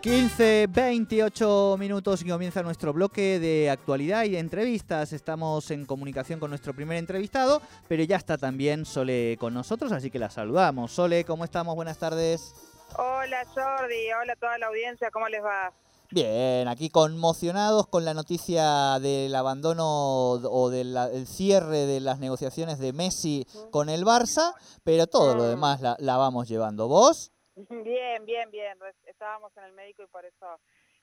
15, 28 minutos y comienza nuestro bloque de actualidad y de entrevistas. Estamos en comunicación con nuestro primer entrevistado, pero ya está también Sole con nosotros, así que la saludamos. Sole, ¿cómo estamos? Buenas tardes. Hola Jordi, hola a toda la audiencia, ¿cómo les va? Bien, aquí conmocionados con la noticia del abandono o del cierre de las negociaciones de Messi con el Barça, pero todo lo mm. demás la, la vamos llevando. ¿Vos? Bien, bien, bien. Estábamos en el médico y por eso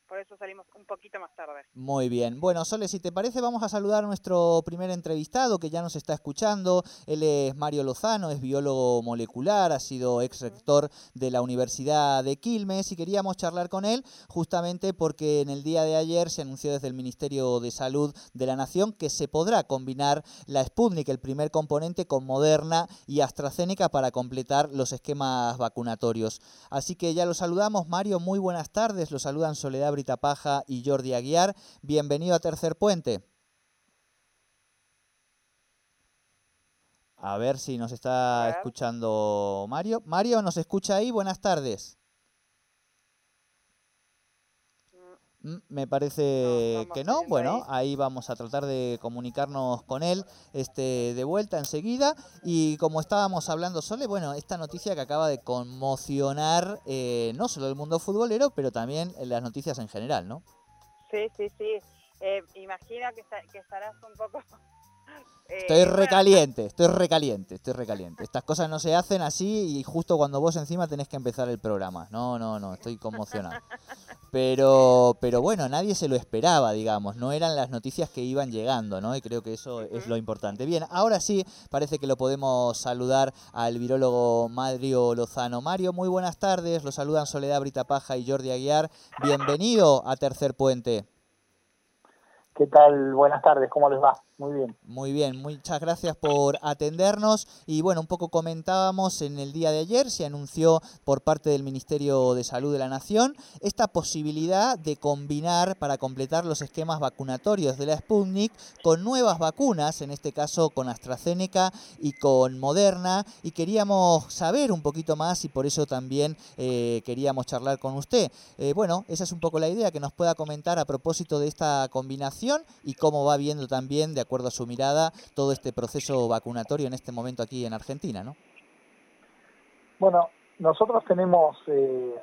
por eso salimos un poquito más tarde. Muy bien. Bueno, Sole, si te parece, vamos a saludar a nuestro primer entrevistado que ya nos está escuchando. Él es Mario Lozano, es biólogo molecular, ha sido ex rector de la Universidad de Quilmes y queríamos charlar con él justamente porque en el día de ayer se anunció desde el Ministerio de Salud de la Nación que se podrá combinar la Sputnik, el primer componente, con Moderna y AstraZeneca para completar los esquemas vacunatorios. Así que ya lo saludamos. Mario, muy buenas tardes. Lo saludan Soledad Brita Paja y Jordi Aguiar. Bienvenido a Tercer Puente. A ver si nos está escuchando Mario. Mario, ¿nos escucha ahí? Buenas tardes. Me parece que no. Bueno, ahí. vamos a tratar de comunicarnos con él este, de vuelta enseguida. Y como estábamos hablando, Sole, bueno, esta noticia que acaba de conmocionar eh, no solo el mundo futbolero, pero también las noticias en general, ¿no? Sí, sí, sí. Eh, imagino que, que estarás un poco Estoy eh, recaliente, estoy recaliente, estoy recaliente. Estas cosas no se hacen así y justo cuando vos encima tenés que empezar el programa. No, no, no, estoy conmocionado. Pero, pero bueno, nadie se lo esperaba, digamos. No eran las noticias que iban llegando, ¿no? Y creo que eso es lo importante. Bien, ahora sí, parece que lo podemos saludar al virólogo Mario Lozano. Mario, muy buenas tardes. Lo saludan Soledad Brita Paja y Jordi Aguiar. Bienvenido a Tercer Puente. ¿Qué tal? Buenas tardes, ¿cómo les va? Muy bien. Muy bien, muchas gracias por atendernos. Y bueno, un poco comentábamos en el día de ayer, se anunció por parte del Ministerio de Salud de la Nación esta posibilidad de combinar para completar los esquemas vacunatorios de la Sputnik con nuevas vacunas, en este caso con AstraZeneca y con Moderna. Y queríamos saber un poquito más y por eso también eh, queríamos charlar con usted. Eh, bueno, esa es un poco la idea, que nos pueda comentar a propósito de esta combinación y cómo va viendo también de acuerdo a su mirada, todo este proceso vacunatorio en este momento aquí en Argentina, ¿no? Bueno, nosotros tenemos eh,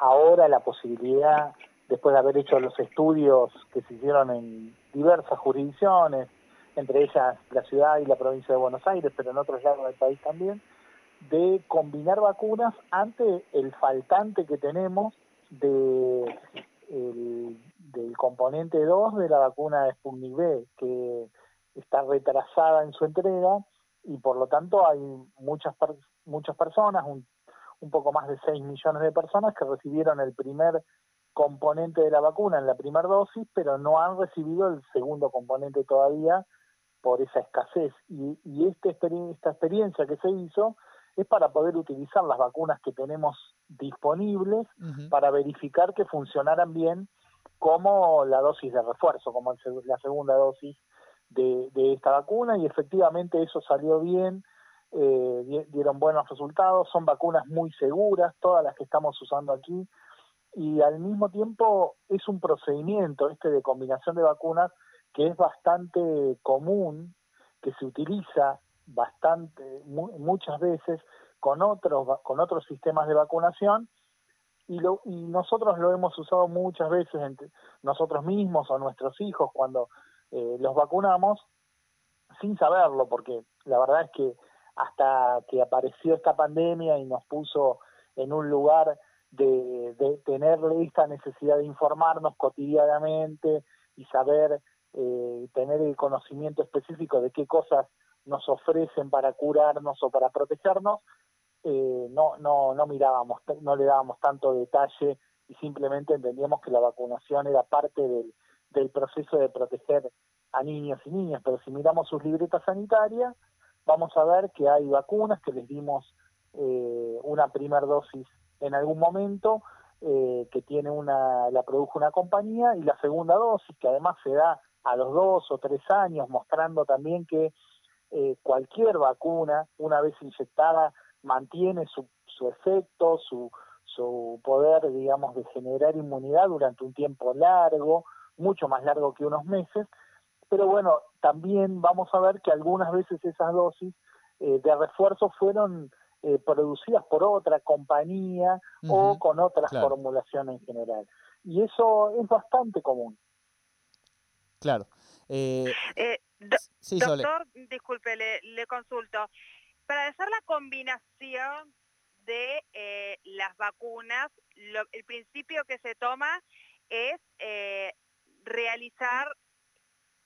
ahora la posibilidad, después de haber hecho los estudios que se hicieron en diversas jurisdicciones, entre ellas la ciudad y la provincia de Buenos Aires, pero en otros lados del país también, de combinar vacunas ante el faltante que tenemos de del componente 2 de la vacuna de Sputnik B, que está retrasada en su entrega y por lo tanto hay muchas muchas personas, un, un poco más de 6 millones de personas que recibieron el primer componente de la vacuna en la primera dosis, pero no han recibido el segundo componente todavía por esa escasez. Y, y este, esta experiencia que se hizo es para poder utilizar las vacunas que tenemos disponibles para verificar que funcionaran bien como la dosis de refuerzo, como la segunda dosis de, esta vacuna y efectivamente eso salió bien, eh, dieron buenos resultados, son vacunas muy seguras, todas las que estamos usando aquí, y al mismo tiempo es un procedimiento este de combinación de vacunas que es bastante común, que se utiliza bastante, muchas veces con otros, con otros sistemas de vacunación, y, lo, y nosotros lo hemos usado muchas veces entre nosotros mismos o nuestros hijos cuando eh, los vacunamos sin saberlo, porque la verdad es que hasta que apareció esta pandemia y nos puso en un lugar de, de tener esta necesidad de informarnos cotidianamente y saber eh, tener el conocimiento específico de qué cosas nos ofrecen para curarnos o para protegernos, eh, no, no, no mirábamos, no le dábamos tanto detalle y simplemente entendíamos que la vacunación era parte del, del proceso de proteger a niños y niñas, pero si miramos sus libretas sanitarias, vamos a ver que hay vacunas que les dimos eh, una primera dosis en algún momento, eh, que tiene una, la produjo una compañía, y la segunda dosis, que además se da a los dos o tres años, mostrando también que eh, cualquier vacuna, una vez inyectada, mantiene su, su efecto, su, su poder, digamos, de generar inmunidad durante un tiempo largo, mucho más largo que unos meses, pero bueno, también vamos a ver que algunas veces esas dosis eh, de refuerzo fueron eh, producidas por otra compañía o con otras formulaciones en general. Y eso es bastante común. Claro. Eh, eh doctor, disculpe, le, le, consulto. Para hacer la combinación de eh, las vacunas, el principio que se toma es eh, realizar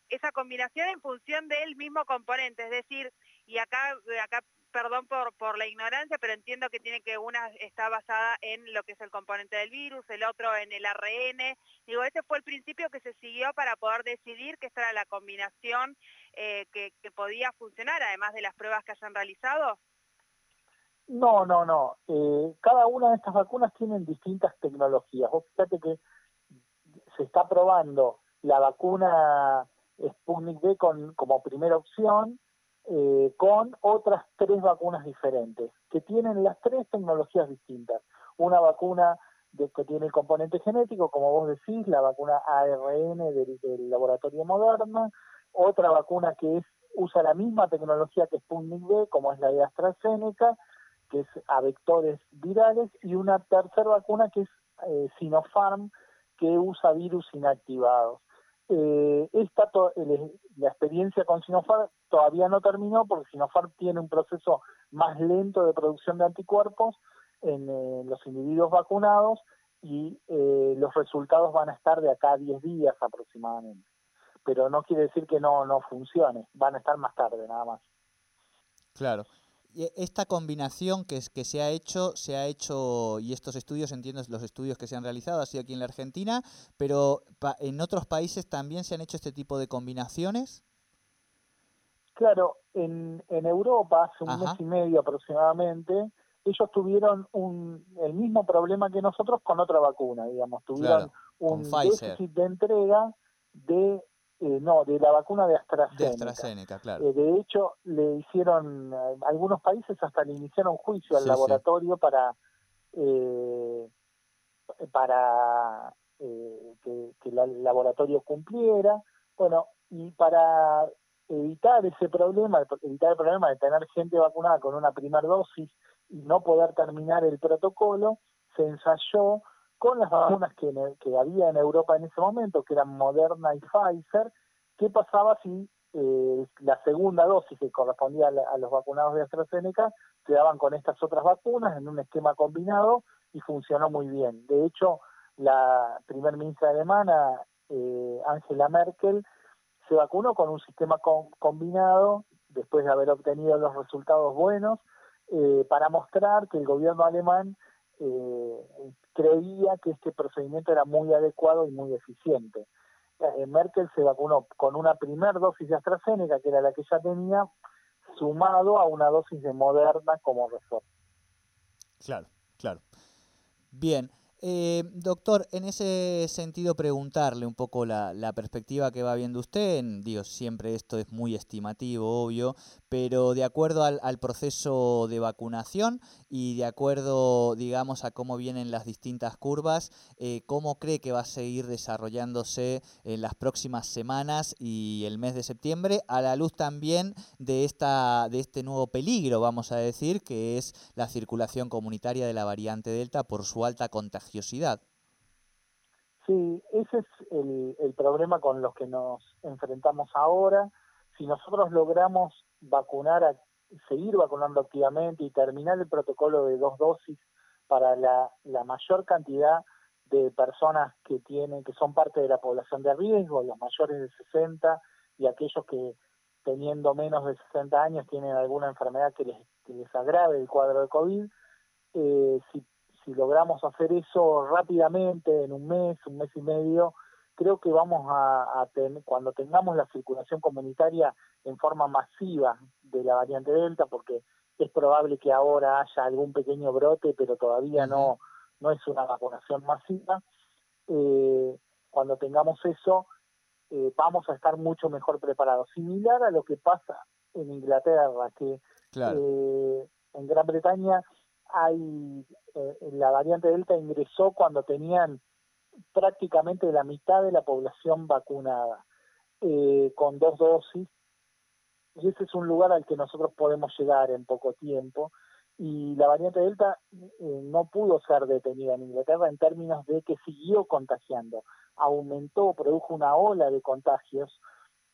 esa combinación en función del mismo componente, es decir, y acá, acá perdón por, por la ignorancia, pero entiendo que tiene que una está basada en lo que es el componente del virus, el otro en el ARN. Digo, ese fue el principio que se siguió para poder decidir que esta era la combinación eh, que, podía funcionar, además de las pruebas que hayan realizado. No, no, no. Eh, cada una de estas vacunas tienen distintas tecnologías. Vos que se está probando la vacuna Sputnik V con, como primera opción, eh, con otras tres vacunas diferentes, que tienen las tres tecnologías distintas. Una vacuna de, que tiene el componente genético, como vos decís, la vacuna ARN del, laboratorio Moderna, otra vacuna que es usa la misma tecnología que Sputnik V, como es la de AstraZeneca, que es a vectores virales, y una tercera vacuna que es eh, Sinopharm, que usa virus inactivados. Eh, esta la experiencia con Sinopharm todavía no terminó porque Sinopharm tiene un proceso más lento de producción de anticuerpos en eh, los individuos vacunados y eh, los resultados van a estar de acá a 10 días aproximadamente. Pero no quiere decir que no, no funcione, van a estar más tarde nada más. Claro. E, esta combinación que, es, que se ha hecho, se ha hecho, y estos estudios, entiendo los estudios que se han realizado, ha sido aquí en la Argentina, pero en otros países también se han hecho este tipo de combinaciones. Claro, en, en Europa, hace un mes y medio aproximadamente, ellos tuvieron un, el mismo problema que nosotros con otra vacuna, digamos, tuvieron un déficit de entrega de eh, no, de la vacuna de AstraZeneca. De AstraZeneca, claro. Eh, de hecho, le hicieron, eh, algunos países hasta le iniciaron juicio al laboratorio para para que, el laboratorio cumpliera. Bueno, y para evitar ese problema, evitar el problema de tener gente vacunada con una primera dosis y no poder terminar el protocolo, se ensayó con las vacunas que, que había en Europa en ese momento, que eran Moderna y Pfizer, ¿qué pasaba si eh, la segunda dosis que correspondía a, los vacunados de AstraZeneca se daban con estas otras vacunas en un esquema combinado y funcionó muy bien. De hecho, la primer ministra alemana, eh, Angela Merkel, se vacunó con un sistema combinado después de haber obtenido los resultados buenos eh, para mostrar que el gobierno alemán eh, creía que este procedimiento era muy adecuado y muy eficiente. Eh, Merkel se vacunó con una primera dosis de AstraZeneca, que era la que ya tenía, sumado a una dosis de Moderna como refuerzo. Claro, claro. Bien, eh, doctor, en ese sentido preguntarle un poco la, perspectiva que va viendo usted, digo, siempre esto es muy estimativo, obvio, pero de acuerdo al, proceso de vacunación y de acuerdo, digamos, a cómo vienen las distintas curvas, eh, ¿cómo cree que va a seguir desarrollándose en las próximas semanas y el mes de septiembre, a la luz también de, esta, de este nuevo peligro, vamos a decir, que es la circulación comunitaria de la variante Delta por su alta Sí, ese es el, problema con los que nos enfrentamos ahora. Si nosotros logramos vacunar, seguir vacunando activamente y terminar el protocolo de dos dosis para la, mayor cantidad de personas que tienen, que son parte de la población de riesgo, los mayores de 60 y aquellos que teniendo menos de 60 años tienen alguna enfermedad que les, que les agrave el cuadro de COVID, eh, si si logramos hacer eso rápidamente, en un mes, un mes y medio, creo que vamos a, tener, cuando tengamos la circulación comunitaria en forma masiva de la variante Delta, porque es probable que ahora haya algún pequeño brote, pero todavía no, no es una vacunación masiva, eh, cuando tengamos eso, eh, vamos a estar mucho mejor preparados. Similar a lo que pasa en Inglaterra, que eh, en Gran Bretaña hay eh, la variante Delta ingresó cuando tenían prácticamente la mitad de la población vacunada eh, con dos dosis. Y ese es un lugar al que nosotros podemos llegar en poco tiempo. Y la variante Delta eh, no pudo ser detenida en Inglaterra en términos de que siguió contagiando, aumentó, produjo una ola de contagios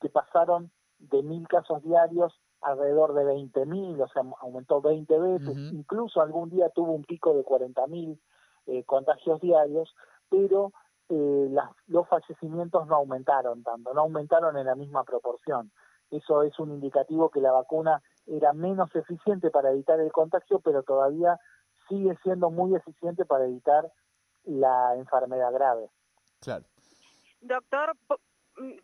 que pasaron de mil casos diarios alrededor de 20.000, o sea, aumentó 20 veces, incluso algún día tuvo un pico de 40.000 eh, contagios diarios, pero eh, los fallecimientos no aumentaron tanto, no aumentaron en la misma proporción. Eso es un indicativo que la vacuna era menos eficiente para evitar el contagio, pero todavía sigue siendo muy eficiente para evitar la enfermedad grave. Claro. Doctor,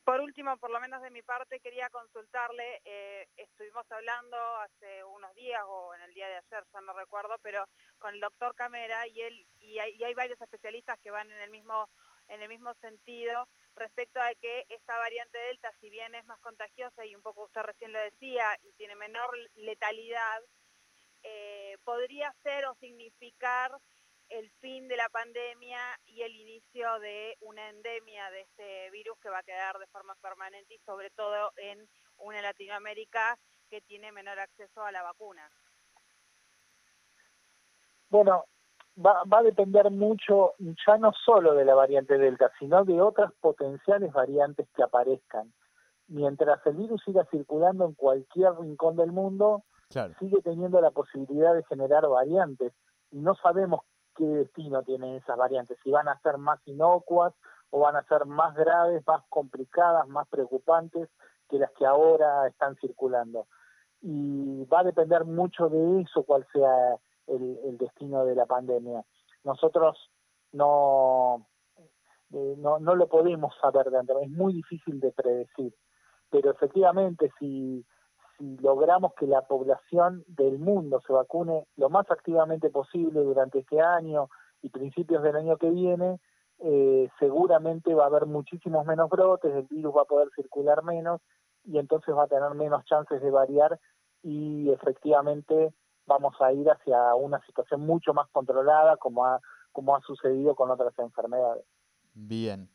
por último, por lo menos de mi parte, quería consultarle, eh, estuvimos hablando hace unos días o en el día de ayer, ya no recuerdo, pero con el doctor Camera y él y hay, hay, varios especialistas que van en el mismo en el mismo sentido respecto a que esta variante Delta, si bien es más contagiosa y un poco usted recién lo decía y tiene menor letalidad, eh, podría ser o significar el fin de la pandemia y el inicio de una endemia de este virus que va a quedar de forma permanente y sobre todo en una Latinoamérica que tiene menor acceso a la vacuna. Bueno, va, va a depender mucho ya no solo de la variante Delta, sino de otras potenciales variantes que aparezcan. Mientras el virus siga circulando en cualquier rincón del mundo, sigue teniendo la posibilidad de generar variantes y no sabemos qué destino tienen esas variantes, si van a ser más inocuas o van a ser más graves, más complicadas, más preocupantes que las que ahora están circulando. Y va a depender mucho de eso cuál sea el, destino de la pandemia. Nosotros no, eh, no, no lo podemos saber de antemano, es muy difícil de predecir, pero efectivamente si si logramos que la población del mundo se vacune lo más activamente posible durante este año y principios del año que viene, eh, seguramente va a haber muchísimos menos brotes, el virus va a poder circular menos y entonces va a tener menos chances de variar y efectivamente vamos a ir hacia una situación mucho más controlada como ha, como ha sucedido con otras enfermedades. Bien.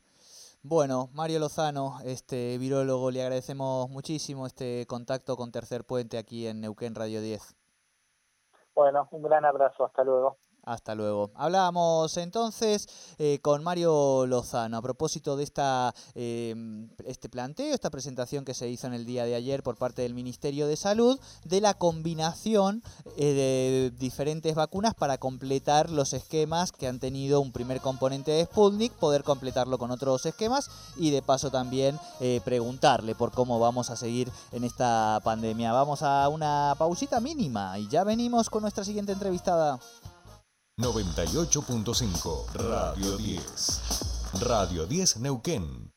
Bueno, Mario Lozano, este virólogo, le agradecemos muchísimo este contacto con Tercer Puente aquí en Neuquén Radio 10. Bueno, un gran abrazo, hasta luego. Hasta luego. Hablábamos entonces eh, con Mario Lozano a propósito de esta, em, este planteo, esta presentación que se hizo en el día de ayer por parte del Ministerio de Salud de la combinación eh, de diferentes vacunas para completar los esquemas que han tenido un primer componente de Sputnik, poder completarlo con otros esquemas y de paso también eh, preguntarle por cómo vamos a seguir en esta pandemia. Vamos a una pausita mínima y ya venimos con nuestra siguiente entrevistada. 98.5 Radio 10. Radio 10 Neuquén.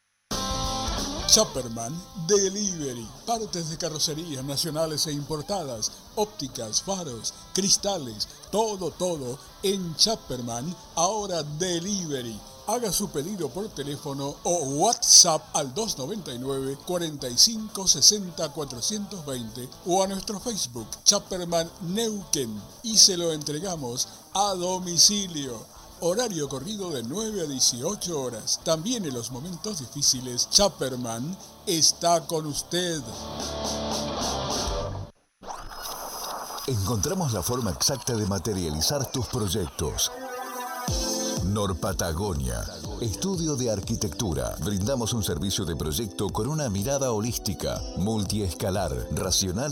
Chopperman Delivery. Partes de carrocerías nacionales e importadas, ópticas, faros, cristales, todo, todo en Chopperman. Ahora Delivery Haga su pedido por teléfono o WhatsApp al 299 45 60 420 o a nuestro Facebook Chapperman Neuquén y se lo entregamos a domicilio. Horario corrido de 9 a 18 horas. También en los momentos difíciles, Chapperman está con usted. Encontramos la forma exacta de materializar tus proyectos Norpatagonia. Estudio de arquitectura. Brindamos un servicio de proyecto con una mirada holística, multiescalar, racional